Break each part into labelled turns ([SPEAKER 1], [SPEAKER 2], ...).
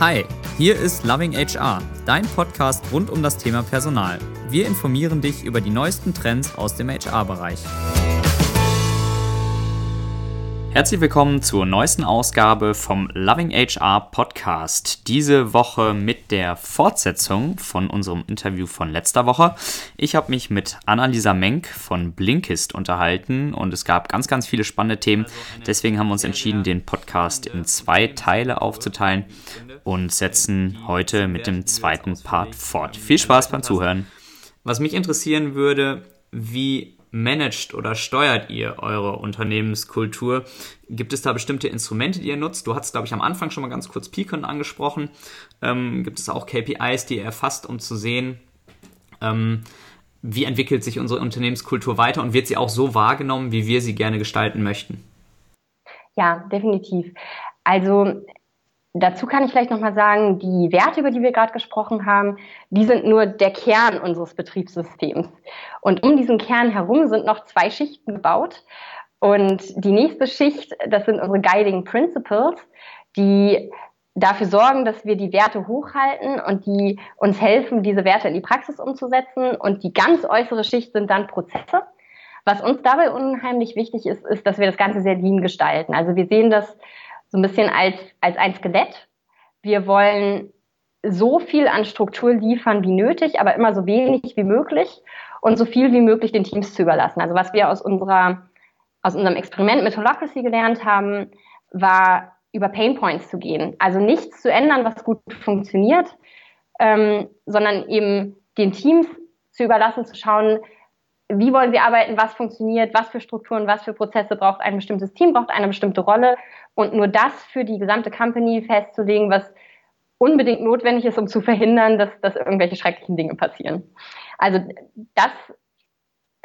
[SPEAKER 1] Hi, hier ist Loving HR, dein Podcast rund um das Thema Personal. Wir informieren dich über die neuesten Trends aus dem HR-Bereich. Herzlich willkommen zur neuesten Ausgabe vom Loving HR Podcast. Diese Woche mit der Fortsetzung von unserem Interview von letzter Woche. Ich habe mich mit Annalisa Menk von Blinkist unterhalten und es gab ganz, ganz viele spannende Themen. Deswegen haben wir uns entschieden, den Podcast in zwei Teile aufzuteilen und setzen heute mit dem zweiten Part fort. Viel Spaß beim Zuhören. Was mich interessieren würde, wie managt oder steuert ihr eure Unternehmenskultur? Gibt es da bestimmte Instrumente, die ihr nutzt? Du hast, glaube ich, am Anfang schon mal ganz kurz Peakon angesprochen. Ähm, gibt es auch KPIs, die ihr erfasst, um zu sehen, ähm, wie entwickelt sich unsere Unternehmenskultur weiter und wird sie auch so wahrgenommen, wie wir sie gerne gestalten möchten?
[SPEAKER 2] Ja, definitiv. Also Dazu kann ich vielleicht nochmal sagen, die Werte, über die wir gerade gesprochen haben, die sind nur der Kern unseres Betriebssystems. Und um diesen Kern herum sind noch zwei Schichten gebaut. Und die nächste Schicht, das sind unsere Guiding Principles, die dafür sorgen, dass wir die Werte hochhalten und die uns helfen, diese Werte in die Praxis umzusetzen. Und die ganz äußere Schicht sind dann Prozesse. Was uns dabei unheimlich wichtig ist, ist, dass wir das Ganze sehr lean gestalten. Also wir sehen das so ein bisschen als, als ein Skelett. Wir wollen so viel an Struktur liefern wie nötig, aber immer so wenig wie möglich und so viel wie möglich den Teams zu überlassen. Also was wir aus unserer, aus unserem Experiment mit Holacracy gelernt haben, war über Pain Points zu gehen. Also nichts zu ändern, was gut funktioniert, ähm, sondern eben den Teams zu überlassen, zu schauen, wie wollen sie arbeiten, was funktioniert, was für Strukturen, was für Prozesse braucht ein bestimmtes Team, braucht eine bestimmte Rolle und nur das für die gesamte Company festzulegen, was unbedingt notwendig ist, um zu verhindern, dass, dass irgendwelche schrecklichen Dinge passieren. Also das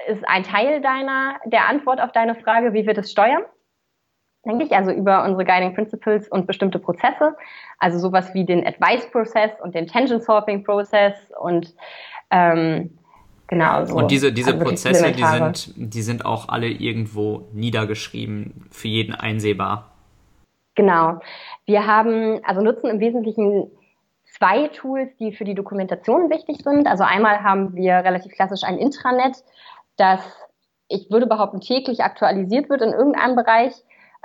[SPEAKER 2] ist ein Teil deiner, der Antwort auf deine Frage, wie wir das steuern. Denke ich, also über unsere Guiding Principles und bestimmte Prozesse, also sowas wie den Advice-Prozess und den Tension-Solving-Prozess und ähm, Genau. So.
[SPEAKER 1] Und diese, diese also Prozesse, die sind, die sind auch alle irgendwo niedergeschrieben, für jeden einsehbar.
[SPEAKER 2] Genau. Wir haben, also nutzen im Wesentlichen zwei Tools, die für die Dokumentation wichtig sind. Also einmal haben wir relativ klassisch ein Intranet, das ich würde behaupten täglich aktualisiert wird in irgendeinem Bereich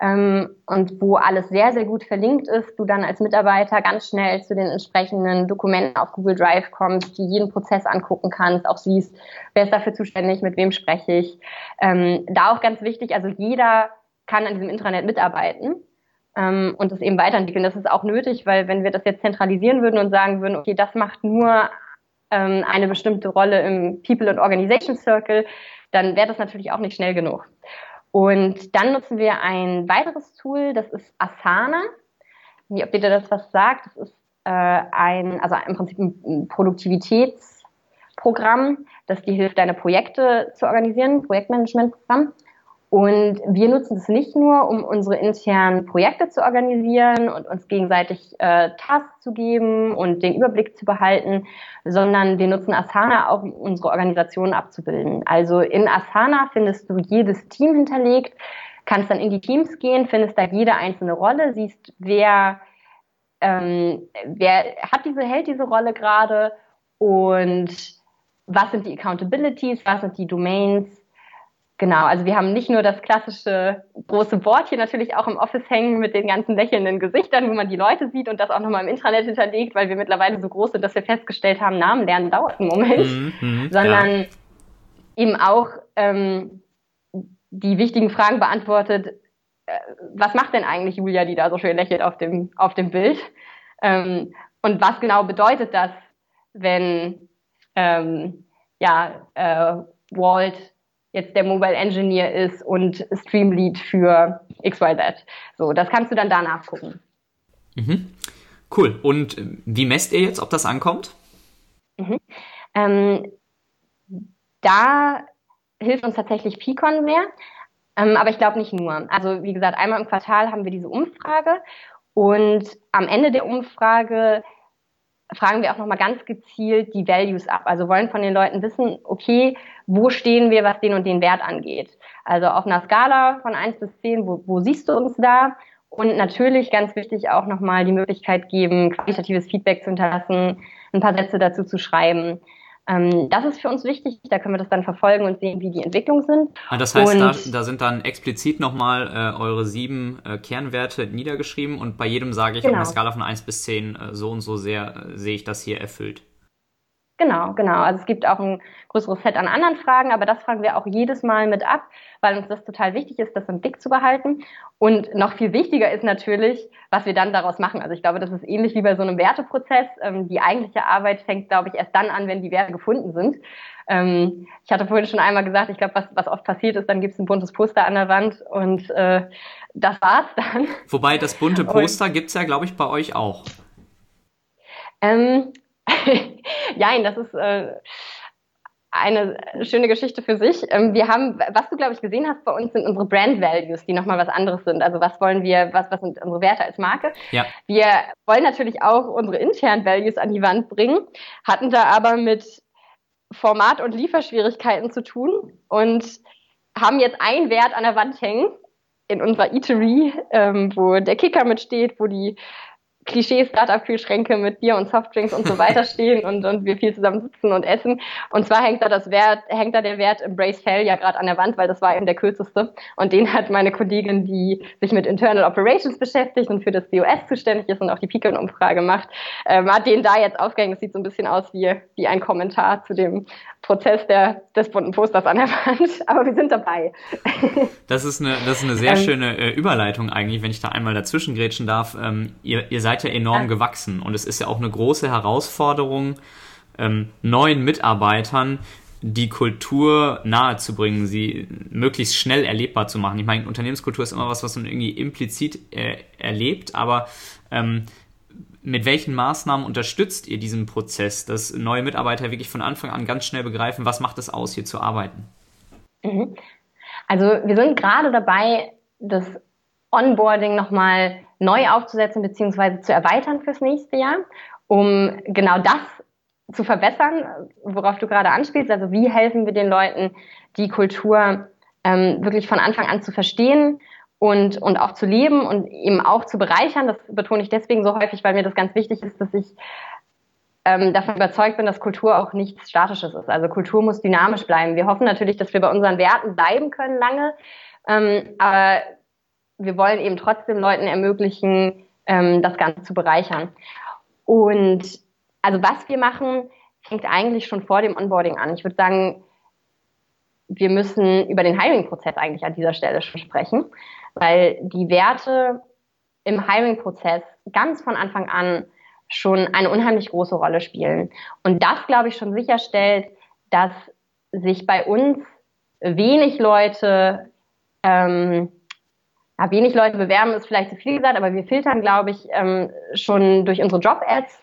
[SPEAKER 2] ähm, und wo alles sehr, sehr gut verlinkt ist, du dann als Mitarbeiter ganz schnell zu den entsprechenden Dokumenten auf Google Drive kommst, die jeden Prozess angucken kannst, auch siehst, wer ist dafür zuständig, mit wem spreche ich. Ähm, da auch ganz wichtig, also jeder kann an diesem Intranet mitarbeiten ähm, und es eben weiterentwickeln. Das ist auch nötig, weil wenn wir das jetzt zentralisieren würden und sagen würden, okay, das macht nur ähm, eine bestimmte Rolle im People and Organization Circle, dann wäre das natürlich auch nicht schnell genug. Und dann nutzen wir ein weiteres Tool, das ist Asana. Wie, ob dir das was sagt, das ist äh, ein, also im Prinzip ein Produktivitätsprogramm, das dir hilft, deine Projekte zu organisieren, Projektmanagementprogramm. Und wir nutzen es nicht nur, um unsere internen Projekte zu organisieren und uns gegenseitig äh, Tasks zu geben und den Überblick zu behalten, sondern wir nutzen Asana auch, um unsere Organisation abzubilden. Also in Asana findest du jedes Team hinterlegt, kannst dann in die Teams gehen, findest da jede einzelne Rolle, siehst, wer, ähm, wer hat diese, hält diese Rolle gerade und was sind die Accountabilities, was sind die Domains, Genau, also wir haben nicht nur das klassische große Board hier natürlich auch im Office hängen mit den ganzen lächelnden Gesichtern, wo man die Leute sieht und das auch nochmal im Intranet hinterlegt, weil wir mittlerweile so groß sind, dass wir festgestellt haben, Namen lernen dauert einen Moment, mhm, mhm sondern ja. eben auch ähm, die wichtigen Fragen beantwortet, äh, was macht denn eigentlich Julia, die da so schön lächelt auf dem, auf dem Bild? Ähm, und was genau bedeutet das, wenn ähm, ja, äh, Walt jetzt der Mobile Engineer ist und Streamlead für XYZ. So, das kannst du dann da nachgucken.
[SPEAKER 1] Mhm. Cool. Und äh, wie messt ihr jetzt, ob das ankommt?
[SPEAKER 2] Mhm. Ähm, da hilft uns tatsächlich Picon mehr, ähm, aber ich glaube nicht nur. Also wie gesagt, einmal im Quartal haben wir diese Umfrage und am Ende der Umfrage fragen wir auch nochmal ganz gezielt die Values ab. Also wollen von den Leuten wissen, okay, wo stehen wir, was den und den Wert angeht. Also auf einer Skala von 1 bis 10, wo, wo siehst du uns da? Und natürlich ganz wichtig auch nochmal die Möglichkeit geben, qualitatives Feedback zu hinterlassen, ein paar Sätze dazu zu schreiben. Ähm, das ist für uns wichtig, da können wir das dann verfolgen und sehen, wie die Entwicklungen sind.
[SPEAKER 1] Ah, das heißt, da, da, sind dann explizit nochmal äh, eure sieben äh, Kernwerte niedergeschrieben und bei jedem sage ich genau. auf einer Skala von 1 bis 10 äh, so und so sehr äh, sehe ich das hier erfüllt.
[SPEAKER 2] Genau, genau. Also es gibt auch ein größeres Set an anderen Fragen, aber das fragen wir auch jedes Mal mit ab, weil uns das total wichtig ist, das im Blick zu behalten. Und noch viel wichtiger ist natürlich, was wir dann daraus machen. Also ich glaube, das ist ähnlich wie bei so einem Werteprozess. Ähm, die eigentliche Arbeit fängt, glaube ich, erst dann an, wenn die Werte gefunden sind. Ähm, ich hatte vorhin schon einmal gesagt, ich glaube, was, was oft passiert ist, dann gibt es ein buntes Poster an der Wand und äh, das war's dann.
[SPEAKER 1] Wobei das bunte Poster gibt es ja, glaube ich, bei euch auch.
[SPEAKER 2] Ähm, Nein, das ist äh, eine schöne Geschichte für sich. Ähm, wir haben, was du glaube ich gesehen hast bei uns, sind unsere Brand Values, die nochmal was anderes sind. Also was wollen wir, was, was sind unsere Werte als Marke? Ja. Wir wollen natürlich auch unsere internen Values an die Wand bringen, hatten da aber mit Format- und Lieferschwierigkeiten zu tun und haben jetzt einen Wert an der Wand hängen in unserer Eatery, ähm, wo der Kicker mitsteht, wo die Klischee-Startup-Kühlschränke mit Bier und Softdrinks und so weiter stehen und, und wir viel zusammen sitzen und essen. Und zwar hängt da das Wert, hängt da der Wert Embrace Fail ja gerade an der Wand, weil das war eben der kürzeste. Und den hat meine Kollegin, die sich mit Internal Operations beschäftigt und für das BOS zuständig ist und auch die Picon-Umfrage macht, ähm, hat den da jetzt aufgehängt. Das sieht so ein bisschen aus wie, wie ein Kommentar zu dem Prozess der, des bunten Posters an der Wand. Aber wir sind dabei.
[SPEAKER 1] Das ist eine, das ist eine sehr ähm, schöne äh, Überleitung eigentlich, wenn ich da einmal dazwischen grätschen darf. Ähm, ihr, ihr seid ja enorm gewachsen und es ist ja auch eine große Herausforderung, ähm, neuen Mitarbeitern die Kultur nahezubringen, sie möglichst schnell erlebbar zu machen. Ich meine, Unternehmenskultur ist immer was, was man irgendwie implizit äh, erlebt, aber ähm, mit welchen Maßnahmen unterstützt ihr diesen Prozess, dass neue Mitarbeiter wirklich von Anfang an ganz schnell begreifen, was macht es aus, hier zu arbeiten?
[SPEAKER 2] Mhm. Also wir sind gerade dabei, das Onboarding nochmal neu aufzusetzen bzw. zu erweitern fürs nächste Jahr, um genau das zu verbessern, worauf du gerade anspielst. Also wie helfen wir den Leuten, die Kultur ähm, wirklich von Anfang an zu verstehen und, und auch zu leben und eben auch zu bereichern. Das betone ich deswegen so häufig, weil mir das ganz wichtig ist, dass ich ähm, davon überzeugt bin, dass Kultur auch nichts Statisches ist. Also Kultur muss dynamisch bleiben. Wir hoffen natürlich, dass wir bei unseren Werten bleiben können lange, ähm, aber wir wollen eben trotzdem Leuten ermöglichen, ähm, das Ganze zu bereichern. Und also was wir machen, fängt eigentlich schon vor dem Onboarding an. Ich würde sagen, wir müssen über den Hiring-Prozess eigentlich an dieser Stelle schon sprechen, weil die Werte im Hiring-Prozess ganz von Anfang an schon eine unheimlich große Rolle spielen. Und das, glaube ich, schon sicherstellt, dass sich bei uns wenig Leute ähm, ja, wenig Leute bewerben, ist vielleicht zu viel gesagt, aber wir filtern, glaube ich, ähm, schon durch unsere Job-Ads,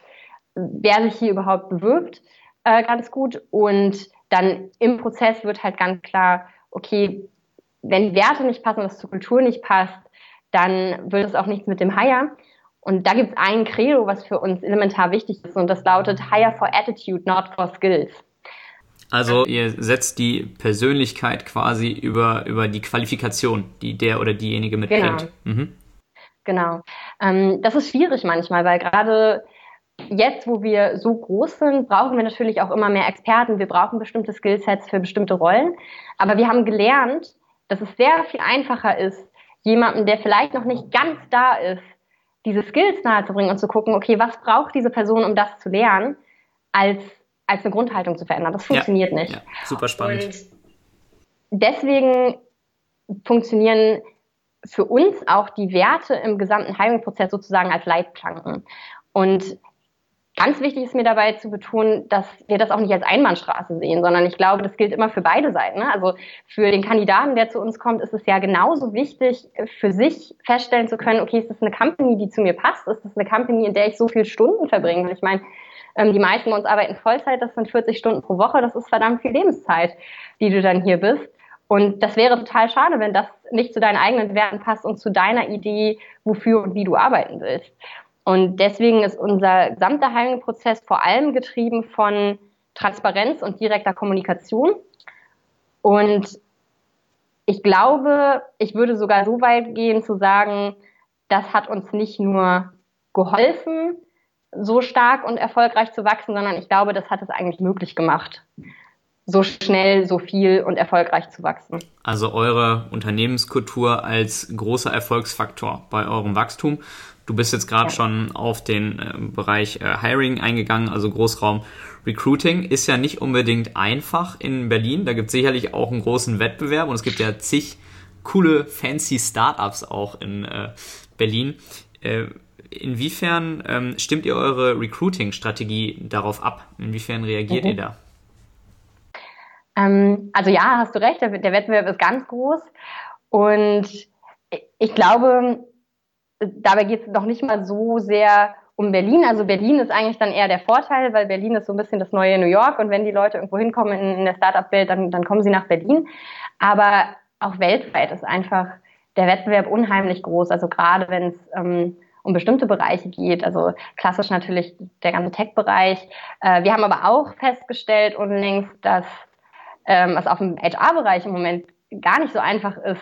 [SPEAKER 2] wer sich hier überhaupt bewirbt, äh, ganz gut. Und dann im Prozess wird halt ganz klar, okay, wenn die Werte nicht passen, was zur Kultur nicht passt, dann wird es auch nichts mit dem Hire. Und da gibt es ein Credo, was für uns elementar wichtig ist, und das lautet Hire for Attitude, not for Skills.
[SPEAKER 1] Also ihr setzt die Persönlichkeit quasi über, über die Qualifikation, die der oder diejenige mitbringt.
[SPEAKER 2] Genau. Mhm. Genau. Ähm, das ist schwierig manchmal, weil gerade jetzt, wo wir so groß sind, brauchen wir natürlich auch immer mehr Experten. Wir brauchen bestimmte Skillsets für bestimmte Rollen. Aber wir haben gelernt, dass es sehr viel einfacher ist, jemanden, der vielleicht noch nicht ganz da ist, diese Skills nahezubringen und zu gucken, okay, was braucht diese Person, um das zu lernen, als als eine Grundhaltung zu verändern. Das funktioniert ja, nicht. Ja,
[SPEAKER 1] super spannend. Und
[SPEAKER 2] deswegen funktionieren für uns auch die Werte im gesamten Hiring-Prozess sozusagen als Leitplanken. Und ganz wichtig ist mir dabei zu betonen, dass wir das auch nicht als Einbahnstraße sehen, sondern ich glaube, das gilt immer für beide Seiten. Ne? Also für den Kandidaten, der zu uns kommt, ist es ja genauso wichtig, für sich feststellen zu können, okay, ist das eine Company, die zu mir passt? Ist das eine Company, in der ich so viele Stunden verbringe? Ich meine, ähm, die meisten von uns arbeiten Vollzeit, das sind 40 Stunden pro Woche, das ist verdammt viel Lebenszeit, die du dann hier bist. Und das wäre total schade, wenn das nicht zu deinen eigenen Werten passt und zu deiner Idee, wofür und wie du arbeiten willst. Und deswegen ist unser gesamter Hiring-Prozess vor allem getrieben von Transparenz und direkter Kommunikation. Und ich glaube, ich würde sogar so weit gehen zu sagen, das hat uns nicht nur geholfen, so stark und erfolgreich zu wachsen, sondern ich glaube, das hat es eigentlich möglich gemacht, so schnell, so viel und erfolgreich zu wachsen.
[SPEAKER 1] Also eure Unternehmenskultur als großer Erfolgsfaktor bei eurem Wachstum. Du bist jetzt gerade ja. schon auf den äh, Bereich äh, Hiring eingegangen, also Großraum Recruiting ist ja nicht unbedingt einfach in Berlin. Da gibt es sicherlich auch einen großen Wettbewerb und es gibt ja zig coole, fancy Startups auch in äh, Berlin. Äh, inwiefern ähm, stimmt ihr eure Recruiting-Strategie darauf ab? Inwiefern reagiert mhm. ihr da?
[SPEAKER 2] Ähm, also ja, hast du recht, der, der Wettbewerb ist ganz groß und ich glaube, dabei geht es noch nicht mal so sehr um Berlin. Also Berlin ist eigentlich dann eher der Vorteil, weil Berlin ist so ein bisschen das neue New York und wenn die Leute irgendwo hinkommen in, in der Startup-Welt, dann, dann kommen sie nach Berlin. Aber auch weltweit ist einfach der Wettbewerb unheimlich groß. Also gerade wenn es ähm, um bestimmte Bereiche geht, also klassisch natürlich der ganze Tech-Bereich. Äh, wir haben aber auch festgestellt unlängst, dass ähm, es auf dem HR-Bereich im Moment gar nicht so einfach ist,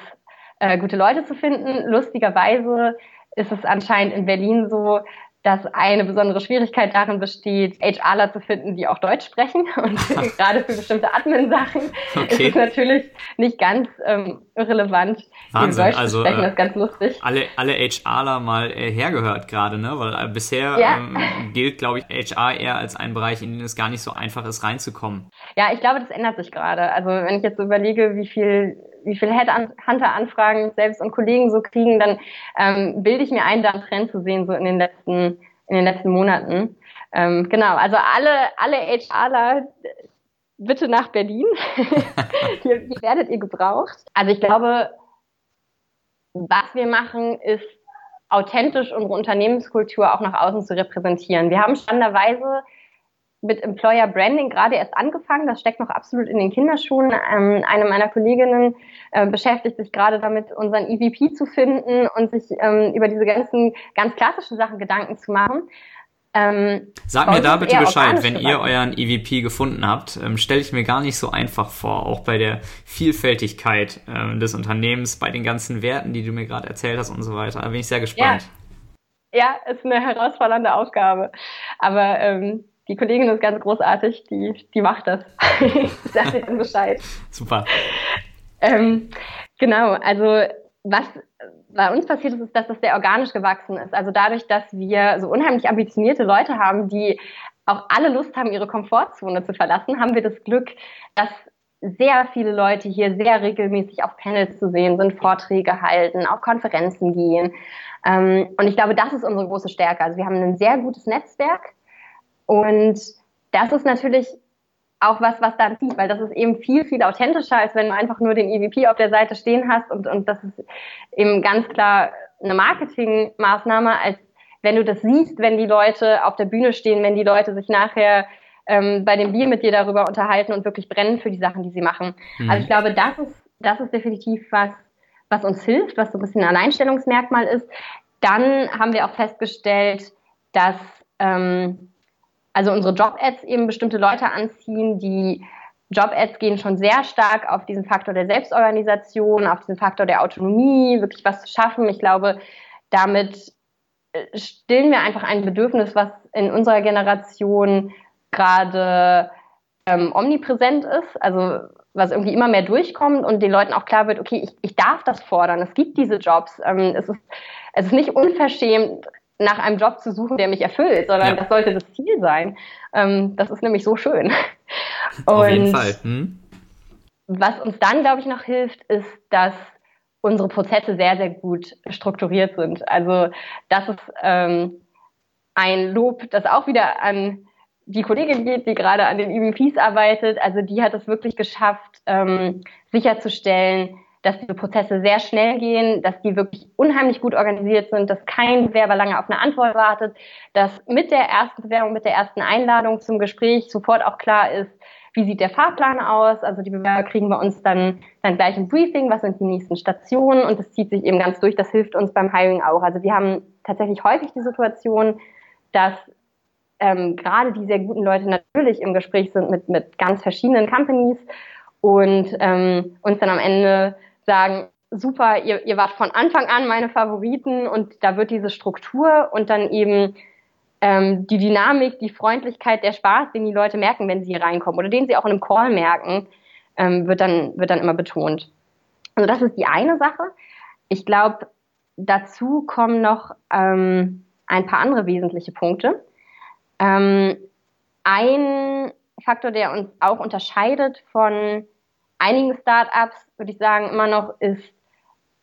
[SPEAKER 2] äh, gute Leute zu finden. Lustigerweise ist es anscheinend in Berlin so, dass eine besondere Schwierigkeit darin besteht, HRler zu finden, die auch Deutsch sprechen. Und gerade für bestimmte Admin-Sachen okay. ist es natürlich nicht ganz ähm, irrelevant,
[SPEAKER 1] Wahnsinn. Deutsch also, sprechen. Das ist ganz lustig. Alle, alle HRler mal äh, hergehört gerade, ne? Weil äh, bisher ja. ähm, gilt, glaube ich, HR eher als ein Bereich, in den es gar nicht so einfach ist, reinzukommen.
[SPEAKER 2] Ja, ich glaube, das ändert sich gerade. Also wenn ich jetzt überlege, wie viel wie viele Headhunter-Anfragen selbst und Kollegen so kriegen, dann ähm, bilde ich mir ein, da einen Trend zu sehen, so in den letzten, in den letzten Monaten. Ähm, genau, also alle, alle HRler, bitte nach Berlin. hier, hier werdet ihr gebraucht. Also ich glaube, was wir machen, ist authentisch unsere Unternehmenskultur auch nach außen zu repräsentieren. Wir haben spannenderweise mit Employer Branding gerade erst angefangen. Das steckt noch absolut in den Kinderschuhen. Ähm, eine meiner Kolleginnen äh, beschäftigt sich gerade damit, unseren EVP zu finden und sich ähm, über diese ganzen ganz klassischen Sachen Gedanken zu machen.
[SPEAKER 1] Ähm, Sag mir da bitte Bescheid, wenn ihr euren EVP gefunden habt. Ähm, Stelle ich mir gar nicht so einfach vor, auch bei der Vielfältigkeit ähm, des Unternehmens, bei den ganzen Werten, die du mir gerade erzählt hast und so weiter. Da bin ich sehr gespannt.
[SPEAKER 2] Ja. ja, ist eine herausfordernde Aufgabe. Aber ähm, die Kollegin ist ganz großartig, die, die macht das. Sagt ihr dann Bescheid.
[SPEAKER 1] Super.
[SPEAKER 2] Ähm, genau, also was bei uns passiert ist, ist, dass das sehr organisch gewachsen ist. Also dadurch, dass wir so unheimlich ambitionierte Leute haben, die auch alle Lust haben, ihre Komfortzone zu verlassen, haben wir das Glück, dass sehr viele Leute hier sehr regelmäßig auf Panels zu sehen sind, Vorträge halten, auf Konferenzen gehen. Ähm, und ich glaube, das ist unsere große Stärke. Also wir haben ein sehr gutes Netzwerk und das ist natürlich auch was, was da zieht, weil das ist eben viel, viel authentischer, als wenn du einfach nur den EVP auf der Seite stehen hast und, und das ist eben ganz klar eine Marketingmaßnahme, als wenn du das siehst, wenn die Leute auf der Bühne stehen, wenn die Leute sich nachher ähm, bei dem Bier mit dir darüber unterhalten und wirklich brennen für die Sachen, die sie machen. Mhm. Also ich glaube, das ist, das ist definitiv was, was uns hilft, was so ein bisschen ein Alleinstellungsmerkmal ist. Dann haben wir auch festgestellt, dass ähm, also unsere Job-Ads eben bestimmte Leute anziehen, die Job-Ads gehen schon sehr stark auf diesen Faktor der Selbstorganisation, auf diesen Faktor der Autonomie, wirklich was zu schaffen. Ich glaube, damit äh, stillen wir einfach ein Bedürfnis, was in unserer Generation gerade ähm, omnipräsent ist, also was irgendwie immer mehr durchkommt und den Leuten auch klar wird, okay, ich, ich darf das fordern, es gibt diese Jobs, ähm, es, ist, es ist nicht unverschämt, nach einem Job zu suchen, der mich erfüllt, sondern ja. das sollte das Ziel sein. Ähm, das ist nämlich so schön.
[SPEAKER 1] Auf jeden Fall. Hm?
[SPEAKER 2] Was uns dann, glaube ich, noch hilft, ist, dass unsere Prozesse sehr, sehr gut strukturiert sind. Also das ist ähm, ein Lob, das auch wieder an die Kollegin geht, die gerade an den EVPs arbeitet. Also die hat es wirklich geschafft, ähm, sicherzustellen, dass diese Prozesse sehr schnell gehen, dass die wirklich unheimlich gut organisiert sind, dass kein Bewerber lange auf eine Antwort wartet, dass mit der ersten Bewerbung, mit der ersten Einladung zum Gespräch sofort auch klar ist, wie sieht der Fahrplan aus? Also die Bewerber kriegen bei uns dann, dann gleich ein Briefing, was sind die nächsten Stationen und das zieht sich eben ganz durch, das hilft uns beim Hiring auch. Also wir haben tatsächlich häufig die Situation, dass ähm, gerade die sehr guten Leute natürlich im Gespräch sind mit, mit ganz verschiedenen Companies und ähm, uns dann am Ende sagen, super, ihr, ihr wart von Anfang an meine Favoriten und da wird diese Struktur und dann eben ähm, die Dynamik, die Freundlichkeit, der Spaß, den die Leute merken, wenn sie hier reinkommen oder den sie auch in einem Call merken, ähm, wird, dann, wird dann immer betont. Also das ist die eine Sache. Ich glaube, dazu kommen noch ähm, ein paar andere wesentliche Punkte. Ähm, ein Faktor, der uns auch unterscheidet von einigen Startups, würde ich sagen, immer noch ist,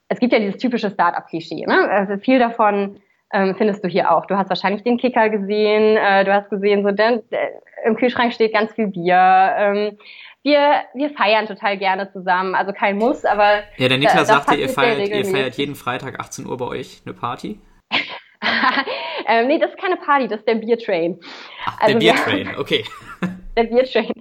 [SPEAKER 2] es gibt ja dieses typische Startup-Klischee. Ne? Also viel davon ähm, findest du hier auch. Du hast wahrscheinlich den Kicker gesehen, äh, du hast gesehen, so denn, äh, im Kühlschrank steht ganz viel Bier. Ähm, wir, wir feiern total gerne zusammen, also kein Muss, aber.
[SPEAKER 1] Ja, der Niklas da, sagte, ihr feiert, ihr feiert jeden Freitag 18 Uhr bei euch eine Party.
[SPEAKER 2] ähm, nee, das ist keine Party, das ist der Biertrain.
[SPEAKER 1] Ach, also der Biertrain, okay.
[SPEAKER 2] der Biertrain.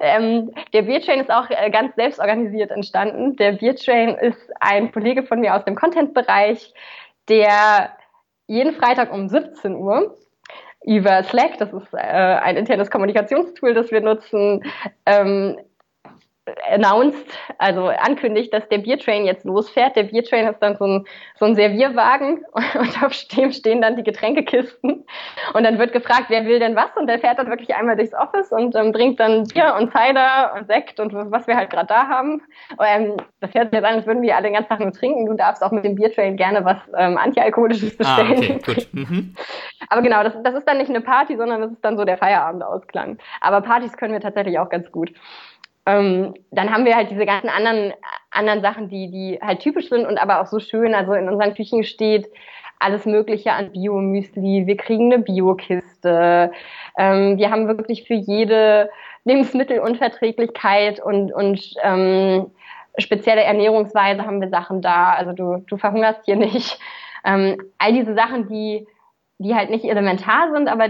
[SPEAKER 2] Ähm, der Biertrain ist auch äh, ganz selbstorganisiert entstanden. Der Biertrain ist ein Kollege von mir aus dem Content-Bereich, der jeden Freitag um 17 Uhr über Slack, das ist äh, ein internes Kommunikationstool, das wir nutzen, ähm, announced, also ankündigt, dass der Biertrain jetzt losfährt. Der Biertrain ist dann so ein, so ein Servierwagen und auf dem stehen dann die Getränkekisten. Und dann wird gefragt, wer will denn was? Und der fährt dann wirklich einmal durchs Office und ähm, bringt dann Bier und Cider und Sekt und was wir halt gerade da haben. Ähm, das hört sich jetzt an, als würden wir alle den ganzen Tag nur trinken. Du darfst auch mit dem Biertrain gerne was ähm, Antialkoholisches bestellen. Ah, okay. Mhm. Aber genau, das, das ist dann nicht eine Party, sondern das ist dann so der Feierabendausklang. Aber Partys können wir tatsächlich auch ganz gut. Ähm, dann haben wir halt diese ganzen anderen, anderen Sachen, die, die halt typisch sind und aber auch so schön. Also in unseren Küchen steht alles Mögliche an Biomüsli. Wir kriegen eine Biokiste. Ähm, wir haben wirklich für jede Lebensmittelunverträglichkeit und, und ähm, spezielle Ernährungsweise haben wir Sachen da. Also du, du verhungerst hier nicht. Ähm, all diese Sachen, die, die halt nicht elementar sind, aber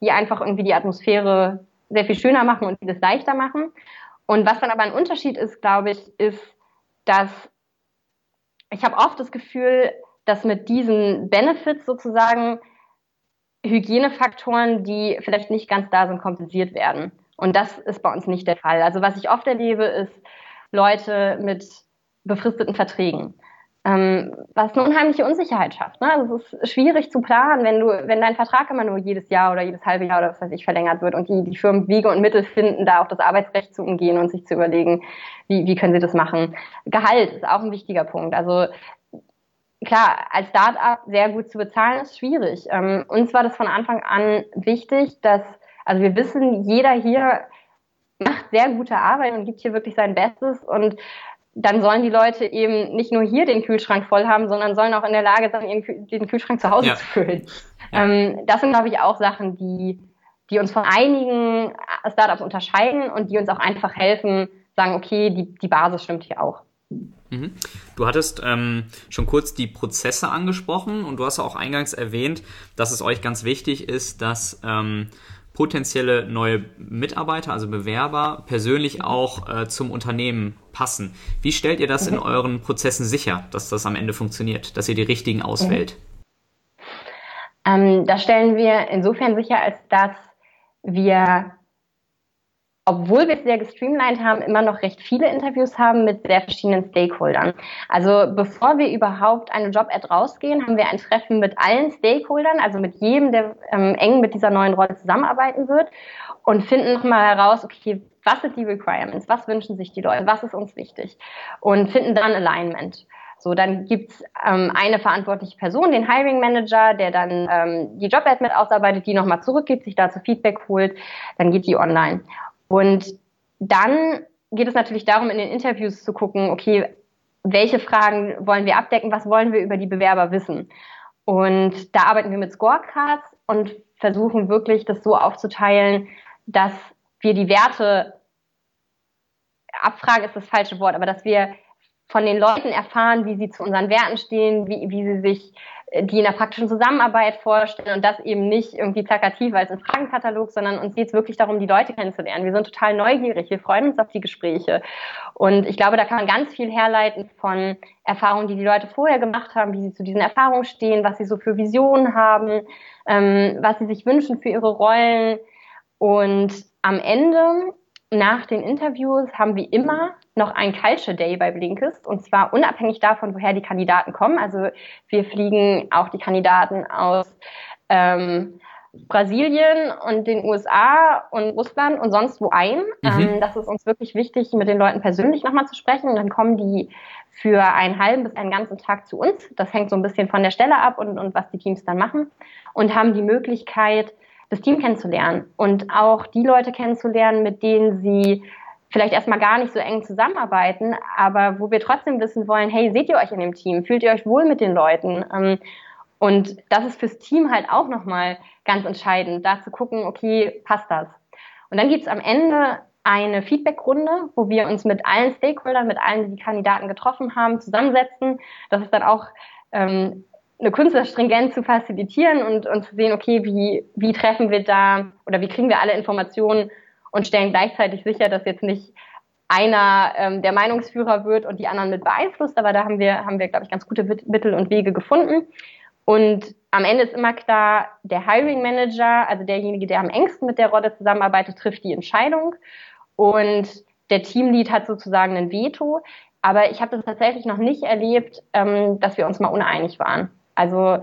[SPEAKER 2] die einfach irgendwie die Atmosphäre sehr viel schöner machen und vieles leichter machen. Und was dann aber ein Unterschied ist, glaube ich, ist, dass ich habe oft das Gefühl, dass mit diesen Benefits sozusagen Hygienefaktoren, die vielleicht nicht ganz da sind, kompensiert werden. Und das ist bei uns nicht der Fall. Also was ich oft erlebe, ist Leute mit befristeten Verträgen ähm, was eine unheimliche Unsicherheit schafft. Ne? Also es ist schwierig zu planen, wenn du, wenn dein Vertrag immer nur jedes Jahr oder jedes halbe Jahr oder was weiß ich verlängert wird und die, die Firmen Wege und Mittel finden, da auch das Arbeitsrecht zu umgehen und sich zu überlegen, wie, wie können sie das machen. Gehalt ist auch ein wichtiger Punkt. Also klar, als Start-up sehr gut zu bezahlen ist schwierig. Ähm, uns war das von Anfang an wichtig, dass, also wir wissen, jeder hier macht sehr gute Arbeit und gibt hier wirklich sein Bestes und dann sollen die Leute eben nicht nur hier den Kühlschrank voll haben, sondern sollen auch in der Lage sein, ihren, den Kühlschrank zu Hause ja. zu füllen. Ja. Ähm, das sind, glaube ich, auch Sachen, die, die uns von einigen Startups unterscheiden und die uns auch einfach helfen, sagen, okay, die, die Basis stimmt hier auch.
[SPEAKER 1] Mhm. Du hattest ähm, schon kurz die Prozesse angesprochen und du hast auch eingangs erwähnt, dass es euch ganz wichtig ist, dass ähm, potenzielle neue Mitarbeiter, also Bewerber, persönlich auch äh, zum Unternehmen passen. Wie stellt ihr das mhm. in euren Prozessen sicher, dass das am Ende funktioniert, dass ihr die richtigen auswählt?
[SPEAKER 2] Mhm. Ähm, das stellen wir insofern sicher, als dass wir obwohl wir es sehr gestreamlined haben, immer noch recht viele Interviews haben mit sehr verschiedenen Stakeholdern. Also bevor wir überhaupt eine Job-Ad rausgehen, haben wir ein Treffen mit allen Stakeholdern, also mit jedem, der ähm, eng mit dieser neuen Rolle zusammenarbeiten wird und finden nochmal heraus, okay, was sind die Requirements, was wünschen sich die Leute, was ist uns wichtig und finden dann Alignment. So, dann gibt's ähm, eine verantwortliche Person, den Hiring Manager, der dann ähm, die Job-Ad mit ausarbeitet, die nochmal zurückgibt, sich dazu Feedback holt, dann geht die online. Und dann geht es natürlich darum, in den Interviews zu gucken, okay, welche Fragen wollen wir abdecken, was wollen wir über die Bewerber wissen. Und da arbeiten wir mit Scorecards und versuchen wirklich, das so aufzuteilen, dass wir die Werte, abfragen ist das falsche Wort, aber dass wir von den Leuten erfahren, wie sie zu unseren Werten stehen, wie, wie sie sich die in der praktischen Zusammenarbeit vorstellen und das eben nicht irgendwie plakativ als ein Fragenkatalog, sondern uns geht es wirklich darum, die Leute kennenzulernen. Wir sind total neugierig, wir freuen uns auf die Gespräche. Und ich glaube, da kann man ganz viel herleiten von Erfahrungen, die die Leute vorher gemacht haben, wie sie zu diesen Erfahrungen stehen, was sie so für Visionen haben, ähm, was sie sich wünschen für ihre Rollen. Und am Ende nach den Interviews haben wir immer noch einen Culture Day bei Blinkist und zwar unabhängig davon, woher die Kandidaten kommen. Also wir fliegen auch die Kandidaten aus ähm, Brasilien und den USA und Russland und sonst wo ein. Mhm. Ähm, das ist uns wirklich wichtig, mit den Leuten persönlich nochmal zu sprechen. Und dann kommen die für einen halben bis einen ganzen Tag zu uns. Das hängt so ein bisschen von der Stelle ab und, und was die Teams dann machen. Und haben die Möglichkeit, das Team kennenzulernen und auch die Leute kennenzulernen, mit denen sie vielleicht erstmal gar nicht so eng zusammenarbeiten, aber wo wir trotzdem wissen wollen, hey, seht ihr euch in dem Team? Fühlt ihr euch wohl mit den Leuten? Ähm, und das ist fürs Team halt auch nochmal ganz entscheidend, da zu gucken, okay, passt das? Und dann gibt es am Ende eine Feedbackrunde, wo wir uns mit allen Stakeholdern, mit allen, die die Kandidaten getroffen haben, zusammensetzen. Das ist dann auch ähm, eine stringent zu facilitieren und, und zu sehen, okay, wie, wie treffen wir da oder wie kriegen wir alle Informationen und stellen gleichzeitig sicher, dass jetzt nicht einer ähm, der Meinungsführer wird und die anderen mit beeinflusst. Aber da haben wir, haben wir, glaube ich, ganz gute Mittel und Wege gefunden. Und am Ende ist immer klar, der Hiring Manager, also derjenige, der am engsten mit der Rolle zusammenarbeitet, trifft die Entscheidung. Und der Teamlead hat sozusagen ein Veto. Aber ich habe das tatsächlich noch nicht erlebt, ähm, dass wir uns mal uneinig waren. Also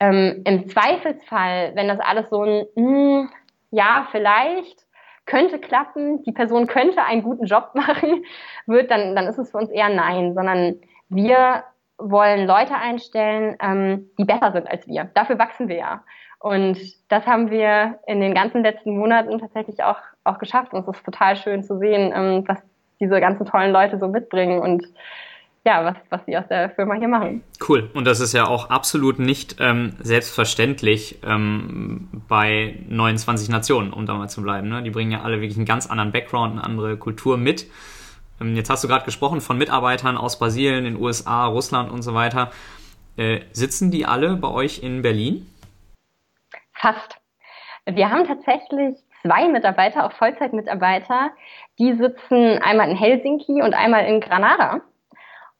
[SPEAKER 2] ähm, im Zweifelsfall, wenn das alles so ein, mh, hm, ja, vielleicht könnte klappen, die Person könnte einen guten Job machen, wird, dann, dann ist es für uns eher nein, sondern wir wollen Leute einstellen, ähm, die besser sind als wir. Dafür wachsen wir ja. Und das haben wir in den ganzen letzten Monaten tatsächlich auch, auch geschafft. Und es ist total schön zu sehen, ähm, was diese ganzen tollen Leute so mitbringen und ja, was, was sie aus der Firma hier machen.
[SPEAKER 1] Cool. Und das ist ja auch absolut nicht ähm, selbstverständlich ähm, bei 29 Nationen, um da mal zu bleiben. Ne? Die bringen ja alle wirklich einen ganz anderen Background, eine andere Kultur mit. Ähm, jetzt hast du gerade gesprochen von Mitarbeitern aus Brasilien, den USA, Russland und so weiter. Äh, sitzen die alle bei euch in Berlin?
[SPEAKER 2] Fast. Wir haben tatsächlich zwei Mitarbeiter, auch Vollzeitmitarbeiter, die sitzen einmal in Helsinki und einmal in Granada.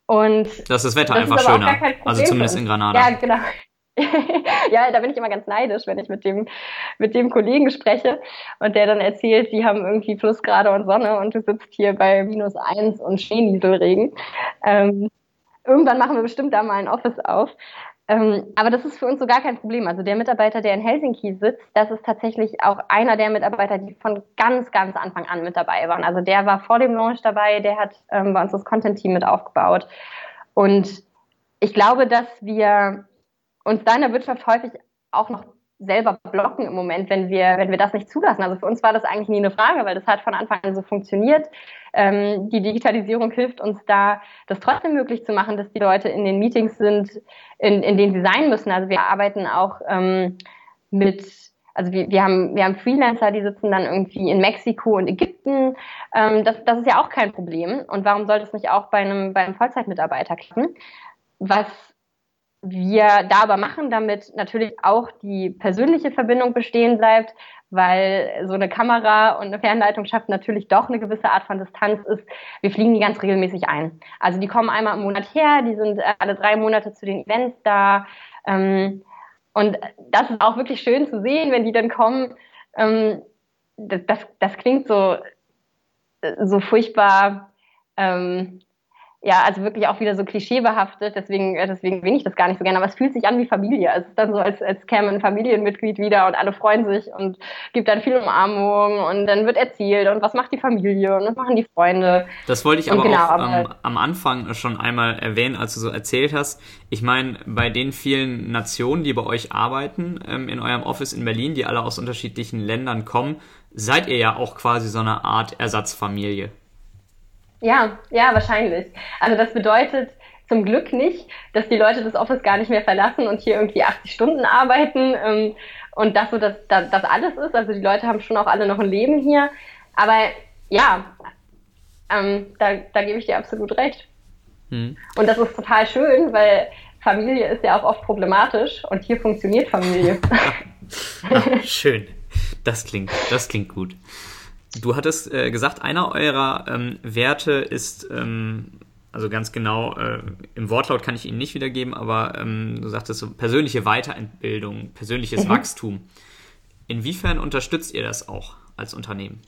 [SPEAKER 1] Und das ist das Wetter das einfach schöner. Also zumindest in Granada.
[SPEAKER 2] Ja, genau. ja, da bin ich immer ganz neidisch, wenn ich mit dem, mit dem Kollegen spreche und der dann erzählt, die haben irgendwie Plusgrade und Sonne und du sitzt hier bei minus eins und Schneenieselregen. Ähm, irgendwann machen wir bestimmt da mal ein Office auf. Ähm, aber das ist für uns so gar kein Problem. Also der Mitarbeiter, der in Helsinki sitzt, das ist tatsächlich auch einer der Mitarbeiter, die von ganz, ganz Anfang an mit dabei waren. Also der war vor dem Launch dabei, der hat ähm, bei uns das Content-Team mit aufgebaut. Und ich glaube, dass wir uns da in der Wirtschaft häufig auch noch selber blocken im Moment, wenn wir, wenn wir das nicht zulassen. Also für uns war das eigentlich nie eine Frage, weil das hat von Anfang an so funktioniert. Ähm, die Digitalisierung hilft uns da, das trotzdem möglich zu machen, dass die Leute in den Meetings sind, in, in denen sie sein müssen. Also wir arbeiten auch ähm, mit also wir, wir, haben, wir haben Freelancer, die sitzen dann irgendwie in Mexiko und Ägypten. Ähm, das, das ist ja auch kein Problem. Und warum sollte es nicht auch bei einem, bei einem Vollzeitmitarbeiter klappen? Was wir da aber machen, damit natürlich auch die persönliche Verbindung bestehen bleibt, weil so eine Kamera und eine Fernleitung schafft natürlich doch eine gewisse Art von Distanz ist. Wir fliegen die ganz regelmäßig ein. Also die kommen einmal im Monat her, die sind alle drei Monate zu den Events da. Ähm, und das ist auch wirklich schön zu sehen, wenn die dann kommen. Ähm, das, das, das klingt so, so furchtbar ähm, ja, also wirklich auch wieder so klischeebehaftet, deswegen, äh, deswegen bin ich das gar nicht so gerne, aber es fühlt sich an wie Familie. Es ist dann so, als, als käme ein Familienmitglied wieder und alle freuen sich und gibt dann viel Umarmung und dann wird erzählt und was macht die Familie und was machen die Freunde.
[SPEAKER 1] Das wollte ich aber genau, auch ähm, am Anfang schon einmal erwähnen, als du so erzählt hast. Ich meine, bei den vielen Nationen, die bei euch arbeiten, ähm, in eurem Office in Berlin, die alle aus unterschiedlichen Ländern kommen, seid ihr ja auch quasi so eine Art Ersatzfamilie.
[SPEAKER 2] Ja, ja, wahrscheinlich. Also das bedeutet zum Glück nicht, dass die Leute das Office gar nicht mehr verlassen und hier irgendwie 80 Stunden arbeiten ähm, und das so das, das, das alles ist. Also die Leute haben schon auch alle noch ein Leben hier. Aber ja, ähm, da, da gebe ich dir absolut recht. Hm. Und das ist total schön, weil Familie ist ja auch oft problematisch und hier funktioniert Familie.
[SPEAKER 1] Ach, schön. Das klingt, das klingt gut. Du hattest äh, gesagt, einer eurer ähm, Werte ist, ähm, also ganz genau, äh, im Wortlaut kann ich ihn nicht wiedergeben, aber ähm, du sagtest so persönliche Weiterentbildung, persönliches mhm. Wachstum. Inwiefern unterstützt ihr das auch als Unternehmen?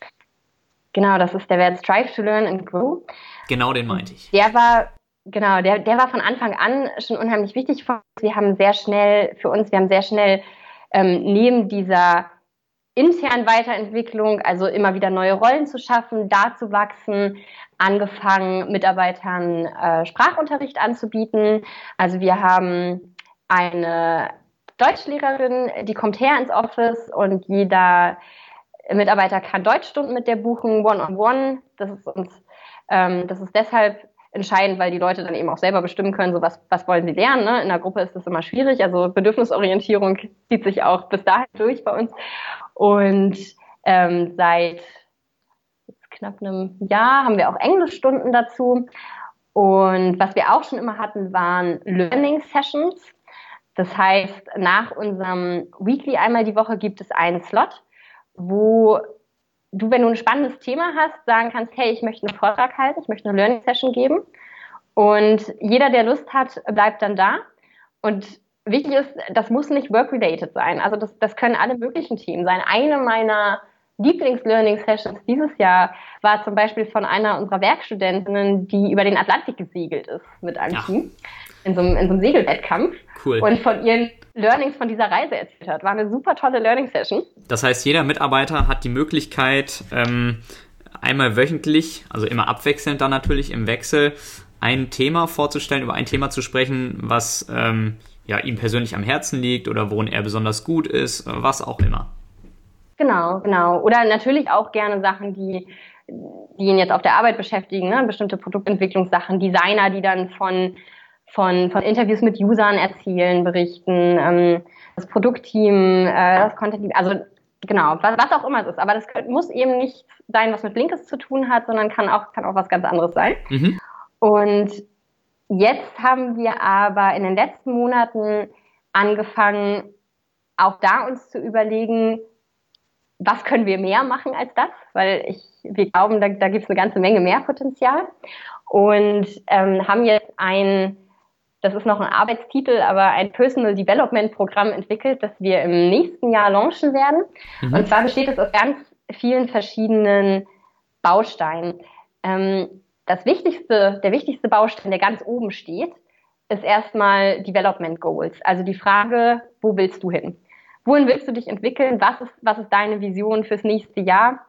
[SPEAKER 2] Genau, das ist der Wert Strive to Learn and Grow.
[SPEAKER 1] Genau den meinte ich.
[SPEAKER 2] Der war, genau, der, der war von Anfang an schon unheimlich wichtig für uns. Wir haben sehr schnell, für uns, wir haben sehr schnell ähm, neben dieser internen Weiterentwicklung, also immer wieder neue Rollen zu schaffen, da zu wachsen, angefangen, Mitarbeitern äh, Sprachunterricht anzubieten. Also wir haben eine Deutschlehrerin, die kommt her ins Office und jeder Mitarbeiter kann Deutschstunden mit der buchen, one-on-one. -on -one. Das ist uns, ähm, das ist deshalb entscheidend, weil die Leute dann eben auch selber bestimmen können, so was, was wollen sie lernen. Ne? In der Gruppe ist das immer schwierig. Also Bedürfnisorientierung zieht sich auch bis dahin durch bei uns. Und ähm, seit knapp einem Jahr haben wir auch Englischstunden dazu. Und was wir auch schon immer hatten, waren Learning Sessions. Das heißt, nach unserem Weekly einmal die Woche gibt es einen Slot, wo du, wenn du ein spannendes Thema hast, sagen kannst, hey, ich möchte einen Vortrag halten, ich möchte eine Learning Session geben. Und jeder, der Lust hat, bleibt dann da. Und wichtig ist, das muss nicht work-related sein. Also das, das können alle möglichen Themen sein. Eine meiner Lieblings-Learning-Sessions dieses Jahr war zum Beispiel von einer unserer Werkstudentinnen, die über den Atlantik gesegelt ist mit einem Ach. Team in so, einem, in so einem Segelwettkampf. Cool. Und von ihren Learnings von dieser Reise erzählt hat. War eine super tolle Learning-Session.
[SPEAKER 1] Das heißt, jeder Mitarbeiter hat die Möglichkeit, ähm, einmal wöchentlich, also immer abwechselnd dann natürlich im Wechsel, ein Thema vorzustellen, über ein Thema zu sprechen, was ähm, ja, ihm persönlich am Herzen liegt oder worin er besonders gut ist, was auch immer.
[SPEAKER 2] Genau, genau. Oder natürlich auch gerne Sachen, die, die ihn jetzt auf der Arbeit beschäftigen, ne? bestimmte Produktentwicklungssachen, Designer, die dann von, von, von Interviews mit Usern erzählen, berichten, ähm, das Produktteam, äh, das Content, also genau, was, was auch immer es ist. Aber das muss eben nicht sein, was mit Blinkes zu tun hat, sondern kann auch, kann auch was ganz anderes sein. Mhm. Und jetzt haben wir aber in den letzten Monaten angefangen, auch da uns zu überlegen, was können wir mehr machen als das? Weil ich, wir glauben, da, da gibt es eine ganze Menge mehr Potenzial. Und ähm, haben jetzt ein, das ist noch ein Arbeitstitel, aber ein Personal Development Programm entwickelt, das wir im nächsten Jahr launchen werden. Mhm. Und zwar besteht es aus ganz vielen verschiedenen Bausteinen. Ähm, das wichtigste, der wichtigste Baustein, der ganz oben steht, ist erstmal Development Goals. Also die Frage, wo willst du hin? Wohin willst du dich entwickeln? Was ist, was ist deine Vision fürs nächste Jahr?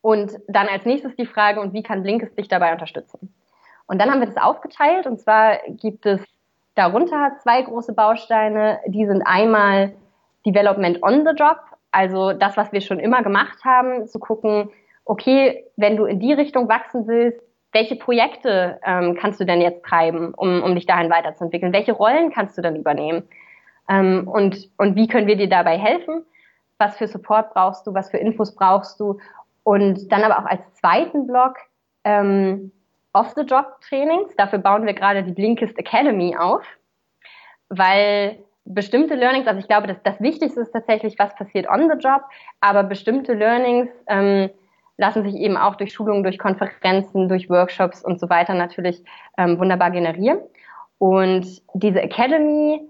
[SPEAKER 2] Und dann als nächstes die Frage, und wie kann Blinkist dich dabei unterstützen? Und dann haben wir das aufgeteilt, und zwar gibt es darunter zwei große Bausteine. Die sind einmal Development on the Job, also das, was wir schon immer gemacht haben, zu gucken, okay, wenn du in die Richtung wachsen willst, welche Projekte ähm, kannst du denn jetzt treiben, um, um dich dahin weiterzuentwickeln? Welche Rollen kannst du dann übernehmen? Ähm, und, und wie können wir dir dabei helfen? Was für Support brauchst du? Was für Infos brauchst du? Und dann aber auch als zweiten Block ähm, Off-the-Job-Trainings. Dafür bauen wir gerade die Blinkist Academy auf, weil bestimmte Learnings, also ich glaube, dass das Wichtigste ist tatsächlich, was passiert on the job, aber bestimmte Learnings ähm, lassen sich eben auch durch Schulungen, durch Konferenzen, durch Workshops und so weiter natürlich ähm, wunderbar generieren. Und diese Academy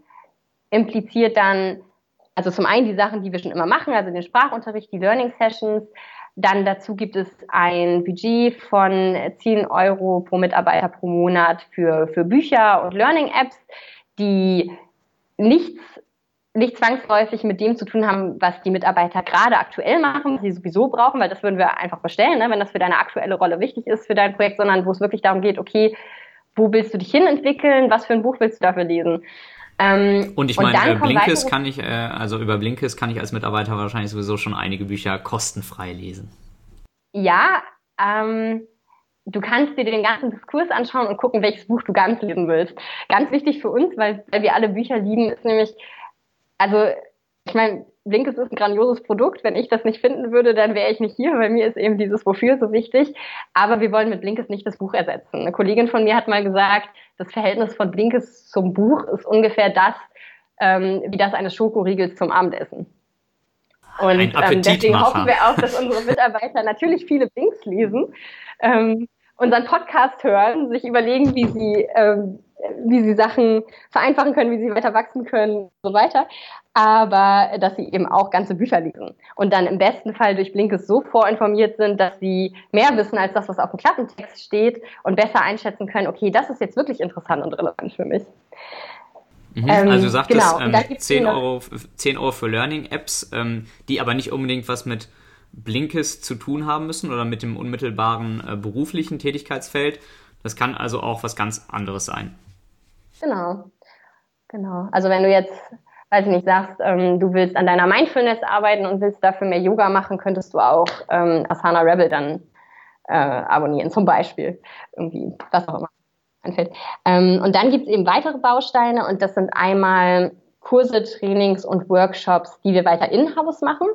[SPEAKER 2] impliziert dann, also zum einen die Sachen, die wir schon immer machen, also den Sprachunterricht, die Learning Sessions. Dann dazu gibt es ein Budget von 10 Euro pro Mitarbeiter pro Monat für, für Bücher und Learning Apps, die nichts nicht zwangsläufig mit dem zu tun haben, was die Mitarbeiter gerade aktuell machen, was sie sowieso brauchen, weil das würden wir einfach bestellen, ne, wenn das für deine aktuelle Rolle wichtig ist für dein Projekt, sondern wo es wirklich darum geht, okay, wo willst du dich hin entwickeln, was für ein Buch willst du dafür lesen?
[SPEAKER 1] Ähm, und ich meine, äh, Blinkist kann ich, äh, also über Blinkist kann ich als Mitarbeiter wahrscheinlich sowieso schon einige Bücher kostenfrei lesen.
[SPEAKER 2] Ja, ähm, du kannst dir den ganzen Diskurs anschauen und gucken, welches Buch du ganz lesen willst. Ganz wichtig für uns, weil wir alle Bücher lieben, ist nämlich, also ich meine, Blinkist ist ein grandioses Produkt. Wenn ich das nicht finden würde, dann wäre ich nicht hier. Bei mir ist eben dieses Wofür so wichtig. Aber wir wollen mit Blinkist nicht das Buch ersetzen. Eine Kollegin von mir hat mal gesagt, das Verhältnis von Blinkist zum Buch ist ungefähr das, ähm, wie das eines Schokoriegels zum Abendessen. Und ähm, deswegen hoffen wir auch, dass unsere Mitarbeiter natürlich viele Blinks lesen, ähm, unseren Podcast hören, sich überlegen, wie sie ähm, wie sie Sachen vereinfachen können, wie sie weiter wachsen können und so weiter. Aber dass sie eben auch ganze Bücher lesen und dann im besten Fall durch Blinkes so vorinformiert sind, dass sie mehr wissen als das, was auf dem Klappentext steht und besser einschätzen können, okay, das ist jetzt wirklich interessant und relevant für mich.
[SPEAKER 1] Mhm, ähm, also sagt genau. es ähm, 10, Euro, 10 Euro für Learning-Apps, ähm, die aber nicht unbedingt was mit Blinkes zu tun haben müssen oder mit dem unmittelbaren äh, beruflichen Tätigkeitsfeld. Das kann also auch was ganz anderes sein.
[SPEAKER 2] Genau, genau. Also wenn du jetzt, weiß ich nicht, sagst, ähm, du willst an deiner Mindfulness arbeiten und willst dafür mehr Yoga machen, könntest du auch ähm, Asana Rebel dann äh, abonnieren, zum Beispiel. Irgendwie, was auch immer einfällt. Ähm, und dann gibt es eben weitere Bausteine und das sind einmal Kurse, Trainings und Workshops, die wir weiter in-house machen.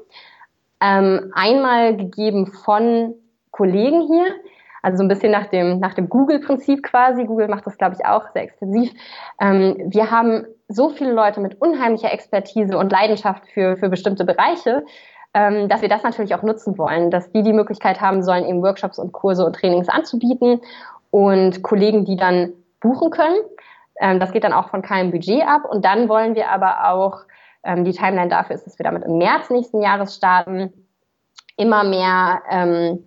[SPEAKER 2] Ähm, einmal gegeben von Kollegen hier, also so ein bisschen nach dem, nach dem Google-Prinzip quasi. Google macht das, glaube ich, auch sehr extensiv. Ähm, wir haben so viele Leute mit unheimlicher Expertise und Leidenschaft für, für bestimmte Bereiche, ähm, dass wir das natürlich auch nutzen wollen, dass die die Möglichkeit haben sollen, eben Workshops und Kurse und Trainings anzubieten und Kollegen, die dann buchen können. Ähm, das geht dann auch von keinem Budget ab. Und dann wollen wir aber auch, ähm, die Timeline dafür ist, dass wir damit im März nächsten Jahres starten, immer mehr ähm,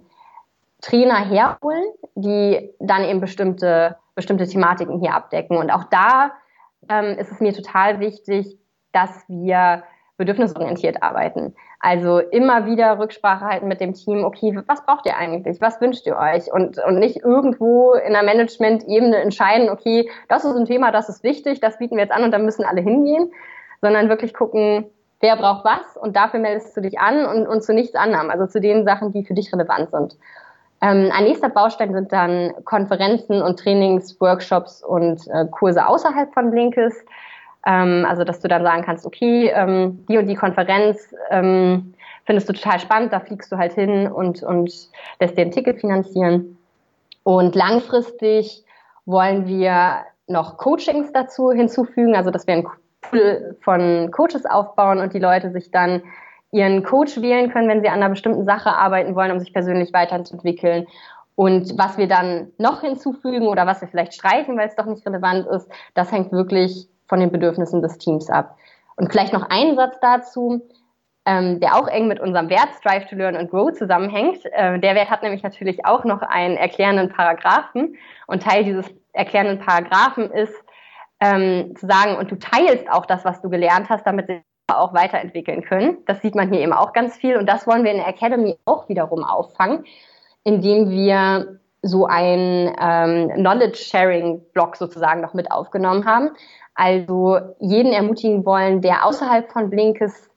[SPEAKER 2] Trainer herholen, die dann eben bestimmte, bestimmte Thematiken hier abdecken. Und auch da ähm, ist es mir total wichtig, dass wir bedürfnisorientiert arbeiten. Also immer wieder Rücksprache halten mit dem Team, okay, was braucht ihr eigentlich? Was wünscht ihr euch? Und, und nicht irgendwo in der Management-Ebene entscheiden, okay, das ist ein Thema, das ist wichtig, das bieten wir jetzt an und dann müssen alle hingehen, sondern wirklich gucken, wer braucht was und dafür meldest du dich an und, und zu nichts anderem, also zu den Sachen, die für dich relevant sind. Ähm, ein nächster Baustein sind dann Konferenzen und Trainings, Workshops und äh, Kurse außerhalb von Blinkes. Ähm, also, dass du dann sagen kannst, okay, ähm, die und die Konferenz ähm, findest du total spannend, da fliegst du halt hin und, und lässt dir ein Ticket finanzieren. Und langfristig wollen wir noch Coachings dazu hinzufügen, also dass wir ein Pool von Coaches aufbauen und die Leute sich dann ihren Coach wählen können, wenn sie an einer bestimmten Sache arbeiten wollen, um sich persönlich weiterzuentwickeln. Und was wir dann noch hinzufügen oder was wir vielleicht streichen, weil es doch nicht relevant ist, das hängt wirklich von den Bedürfnissen des Teams ab. Und vielleicht noch ein Satz dazu, ähm, der auch eng mit unserem Wert Strive to Learn and Grow zusammenhängt. Äh, der Wert hat nämlich natürlich auch noch einen erklärenden Paragraphen. Und Teil dieses erklärenden Paragraphen ist, ähm, zu sagen, und du teilst auch das, was du gelernt hast, damit auch weiterentwickeln können. Das sieht man hier eben auch ganz viel. Und das wollen wir in der Academy auch wiederum auffangen, indem wir so ein ähm, Knowledge-Sharing-Blog sozusagen noch mit aufgenommen haben. Also jeden ermutigen wollen, der außerhalb von Blinkes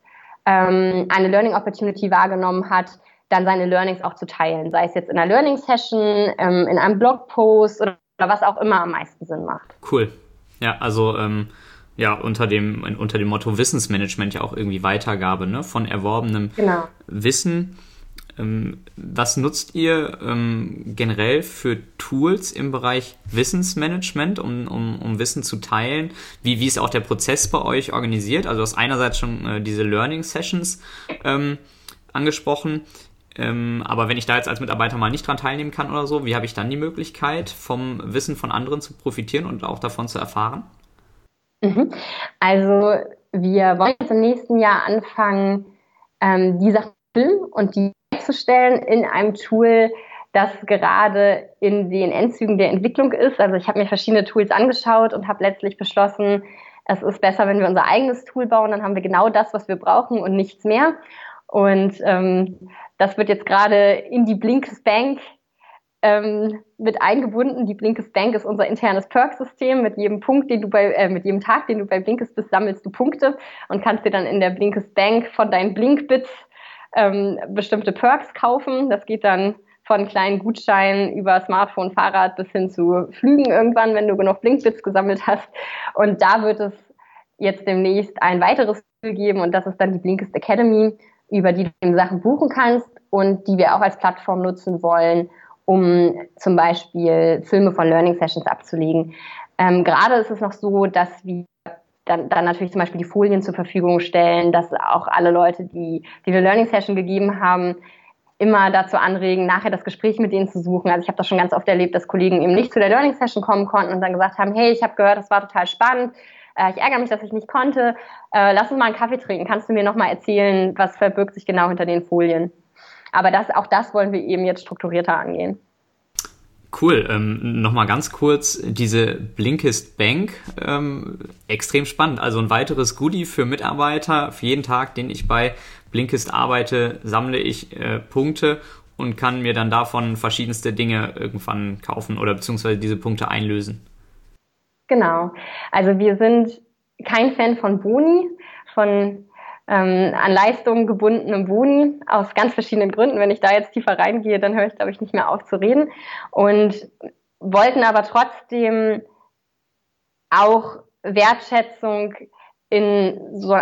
[SPEAKER 2] ähm, eine Learning Opportunity wahrgenommen hat, dann seine Learnings auch zu teilen, sei es jetzt in einer Learning Session, ähm, in einem Blogpost oder, oder, was auch immer am meisten Sinn macht.
[SPEAKER 1] Cool. Ja, also ähm, ja unter dem unter dem Motto Wissensmanagement ja auch irgendwie Weitergabe ne von erworbenem genau. Wissen. Ähm, was nutzt ihr ähm, generell für Tools im Bereich Wissensmanagement, um, um, um Wissen zu teilen? Wie, wie ist auch der Prozess bei euch organisiert? Also du hast einerseits schon äh, diese Learning Sessions ähm, angesprochen. Ähm, aber wenn ich da jetzt als Mitarbeiter mal nicht dran teilnehmen kann oder so, wie habe ich dann die Möglichkeit, vom Wissen von anderen zu profitieren und auch davon zu erfahren?
[SPEAKER 2] Mhm. Also wir wollen jetzt im nächsten Jahr anfangen, ähm, die Sachen und die herzustellen in einem Tool, das gerade in den Endzügen der Entwicklung ist. Also ich habe mir verschiedene Tools angeschaut und habe letztlich beschlossen, es ist besser, wenn wir unser eigenes Tool bauen, dann haben wir genau das, was wir brauchen und nichts mehr. Und ähm, das wird jetzt gerade in die Blinkes Bank ähm, mit eingebunden. Die Blinkes Bank ist unser internes Perk-System. Mit jedem Punkt, den du bei, äh, mit jedem Tag, den du bei Blinkes bist, sammelst du Punkte und kannst dir dann in der Blinkes Bank von deinen Blinkbits ähm, bestimmte Perks kaufen. Das geht dann von kleinen Gutscheinen über Smartphone, Fahrrad bis hin zu Flügen irgendwann, wenn du genug Blinkbits gesammelt hast. Und da wird es jetzt demnächst ein weiteres Tool geben und das ist dann die Blinkist Academy, über die du Sachen buchen kannst und die wir auch als Plattform nutzen wollen, um zum Beispiel Filme von Learning Sessions abzulegen. Ähm, gerade ist es noch so, dass wir dann, dann natürlich zum Beispiel die Folien zur Verfügung stellen, dass auch alle Leute, die, die eine Learning Session gegeben haben, immer dazu anregen, nachher das Gespräch mit denen zu suchen. Also ich habe das schon ganz oft erlebt, dass Kollegen eben nicht zu der Learning Session kommen konnten und dann gesagt haben, hey, ich habe gehört, das war total spannend. Äh, ich ärgere mich, dass ich nicht konnte. Äh, lass uns mal einen Kaffee trinken. Kannst du mir nochmal erzählen, was verbirgt sich genau hinter den Folien? Aber das, auch das wollen wir eben jetzt strukturierter angehen.
[SPEAKER 1] Cool. Ähm, Nochmal ganz kurz, diese Blinkist Bank, ähm, extrem spannend. Also ein weiteres Goodie für Mitarbeiter. Für jeden Tag, den ich bei Blinkist arbeite, sammle ich äh, Punkte und kann mir dann davon verschiedenste Dinge irgendwann kaufen oder beziehungsweise diese Punkte einlösen.
[SPEAKER 2] Genau. Also wir sind kein Fan von Boni, von ähm, an Leistungen gebundenem Boni aus ganz verschiedenen Gründen. Wenn ich da jetzt tiefer reingehe, dann höre ich, glaube ich, nicht mehr auf zu reden. Und wollten aber trotzdem auch Wertschätzung in so,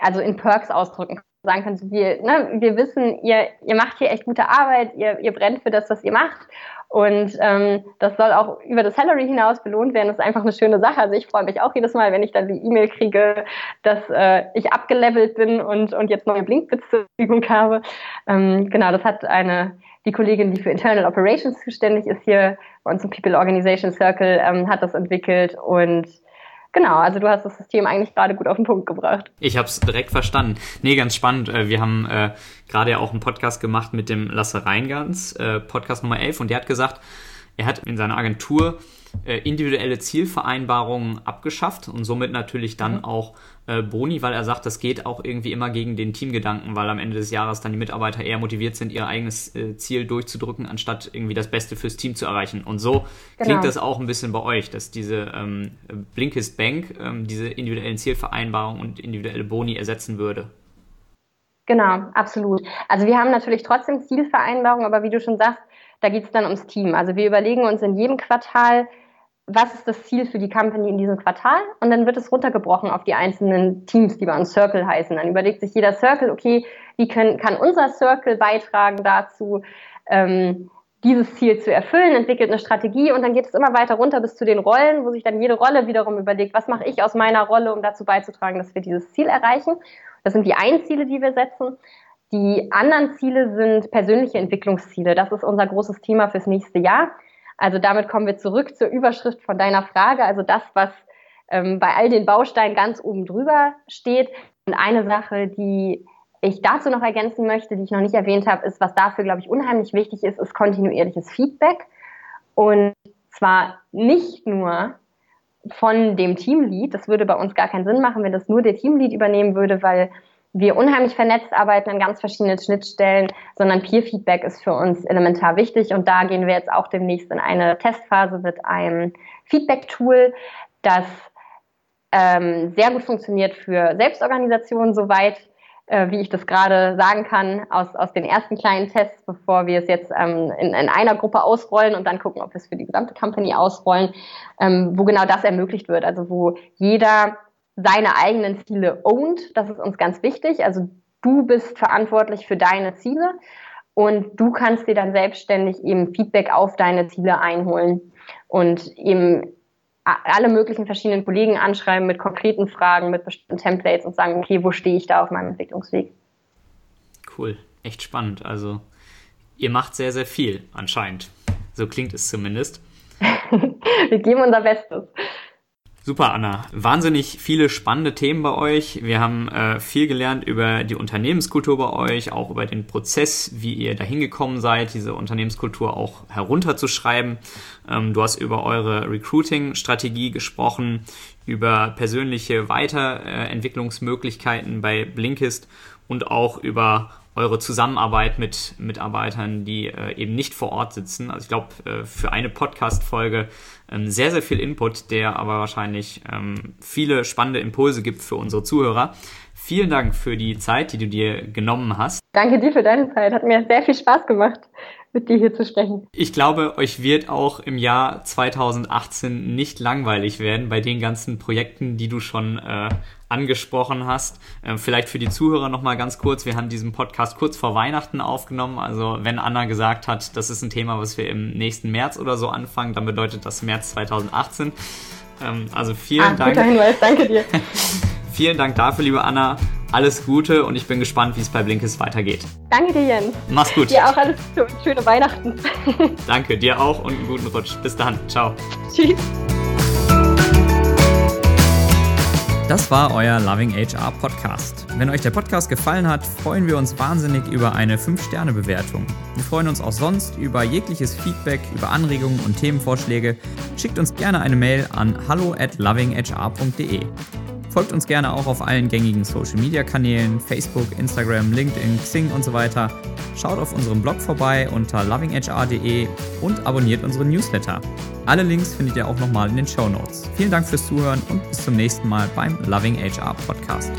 [SPEAKER 2] also in Perks ausdrücken sagen können, wir, ne, wir wissen, ihr, ihr macht hier echt gute Arbeit, ihr, ihr brennt für das, was ihr macht. Und ähm, das soll auch über das Salary hinaus belohnt werden. Das ist einfach eine schöne Sache. Also ich freue mich auch jedes Mal, wenn ich dann die E-Mail kriege, dass äh, ich abgelevelt bin und, und jetzt neue Blinkbits zur Verfügung habe. Ähm, genau, das hat eine die Kollegin, die für Internal Operations zuständig ist hier bei uns im People Organization Circle, ähm, hat das entwickelt und Genau, also du hast das System eigentlich gerade gut auf den Punkt gebracht.
[SPEAKER 1] Ich habe es direkt verstanden. Nee, ganz spannend. Äh, wir haben äh, gerade ja auch einen Podcast gemacht mit dem Lasse Reingans, äh, Podcast Nummer 11, und der hat gesagt, er hat in seiner Agentur individuelle Zielvereinbarungen abgeschafft und somit natürlich dann mhm. auch äh, Boni, weil er sagt, das geht auch irgendwie immer gegen den Teamgedanken, weil am Ende des Jahres dann die Mitarbeiter eher motiviert sind, ihr eigenes äh, Ziel durchzudrücken, anstatt irgendwie das Beste fürs Team zu erreichen. Und so genau. klingt das auch ein bisschen bei euch, dass diese ähm, Blinkist Bank ähm, diese individuellen Zielvereinbarungen und individuelle Boni ersetzen würde.
[SPEAKER 2] Genau, absolut. Also wir haben natürlich trotzdem Zielvereinbarungen, aber wie du schon sagst, da geht es dann ums Team. Also wir überlegen uns in jedem Quartal, was ist das Ziel für die Company in diesem Quartal? Und dann wird es runtergebrochen auf die einzelnen Teams, die bei uns Circle heißen. Dann überlegt sich jeder Circle, okay, wie können, kann unser Circle beitragen dazu, ähm, dieses Ziel zu erfüllen, entwickelt eine Strategie und dann geht es immer weiter runter bis zu den Rollen, wo sich dann jede Rolle wiederum überlegt, was mache ich aus meiner Rolle, um dazu beizutragen, dass wir dieses Ziel erreichen. Das sind die einen Ziele, die wir setzen. Die anderen Ziele sind persönliche Entwicklungsziele. Das ist unser großes Thema fürs nächste Jahr. Also damit kommen wir zurück zur Überschrift von deiner Frage, also das, was ähm, bei all den Bausteinen ganz oben drüber steht. Und eine Sache, die ich dazu noch ergänzen möchte, die ich noch nicht erwähnt habe, ist, was dafür, glaube ich, unheimlich wichtig ist, ist kontinuierliches Feedback. Und zwar nicht nur von dem Teamlead, das würde bei uns gar keinen Sinn machen, wenn das nur der Teamlead übernehmen würde, weil wir unheimlich vernetzt arbeiten an ganz verschiedenen Schnittstellen, sondern Peer-Feedback ist für uns elementar wichtig. Und da gehen wir jetzt auch demnächst in eine Testphase mit einem Feedback-Tool, das ähm, sehr gut funktioniert für Selbstorganisationen, soweit äh, wie ich das gerade sagen kann, aus, aus den ersten kleinen Tests, bevor wir es jetzt ähm, in, in einer Gruppe ausrollen und dann gucken, ob wir es für die gesamte Company ausrollen, ähm, wo genau das ermöglicht wird. Also wo jeder seine eigenen Ziele ownt. Das ist uns ganz wichtig. Also du bist verantwortlich für deine Ziele und du kannst dir dann selbstständig eben Feedback auf deine Ziele einholen und eben alle möglichen verschiedenen Kollegen anschreiben mit konkreten Fragen, mit bestimmten Templates und sagen, okay, wo stehe ich da auf meinem Entwicklungsweg?
[SPEAKER 1] Cool, echt spannend. Also ihr macht sehr, sehr viel anscheinend. So klingt es zumindest.
[SPEAKER 2] Wir geben unser Bestes.
[SPEAKER 1] Super, Anna. Wahnsinnig viele spannende Themen bei euch. Wir haben äh, viel gelernt über die Unternehmenskultur bei euch, auch über den Prozess, wie ihr dahin gekommen seid, diese Unternehmenskultur auch herunterzuschreiben. Ähm, du hast über eure Recruiting-Strategie gesprochen, über persönliche Weiterentwicklungsmöglichkeiten bei Blinkist und auch über eure Zusammenarbeit mit Mitarbeitern, die äh, eben nicht vor Ort sitzen. Also ich glaube, äh, für eine Podcast-Folge sehr, sehr viel Input, der aber wahrscheinlich ähm, viele spannende Impulse gibt für unsere Zuhörer. Vielen Dank für die Zeit, die du dir genommen hast.
[SPEAKER 2] Danke dir für deine Zeit. Hat mir sehr viel Spaß gemacht mit dir hier zu sprechen.
[SPEAKER 1] Ich glaube, euch wird auch im Jahr 2018 nicht langweilig werden bei den ganzen Projekten, die du schon äh, angesprochen hast. Äh, vielleicht für die Zuhörer nochmal ganz kurz. Wir haben diesen Podcast kurz vor Weihnachten aufgenommen. Also wenn Anna gesagt hat, das ist ein Thema, was wir im nächsten März oder so anfangen, dann bedeutet das März 2018. Ähm, also vielen ah, Dank.
[SPEAKER 2] Guter Hinweis, danke dir.
[SPEAKER 1] vielen Dank dafür, liebe Anna. Alles Gute und ich bin gespannt, wie es bei Blinkist weitergeht.
[SPEAKER 2] Danke dir, Jens.
[SPEAKER 1] Mach's gut.
[SPEAKER 2] Dir auch alles Gute und schöne Weihnachten.
[SPEAKER 1] Danke, dir auch und einen guten Rutsch. Bis dann. Ciao.
[SPEAKER 2] Tschüss.
[SPEAKER 1] Das war euer Loving HR Podcast. Wenn euch der Podcast gefallen hat, freuen wir uns wahnsinnig über eine 5-Sterne-Bewertung. Wir freuen uns auch sonst über jegliches Feedback, über Anregungen und Themenvorschläge. Schickt uns gerne eine Mail an hallo at lovinghr.de. Folgt uns gerne auch auf allen gängigen Social Media Kanälen, Facebook, Instagram, LinkedIn, Xing und so weiter. Schaut auf unserem Blog vorbei unter lovinghr.de und abonniert unseren Newsletter. Alle Links findet ihr auch nochmal in den Show Notes. Vielen Dank fürs Zuhören und bis zum nächsten Mal beim Loving HR Podcast.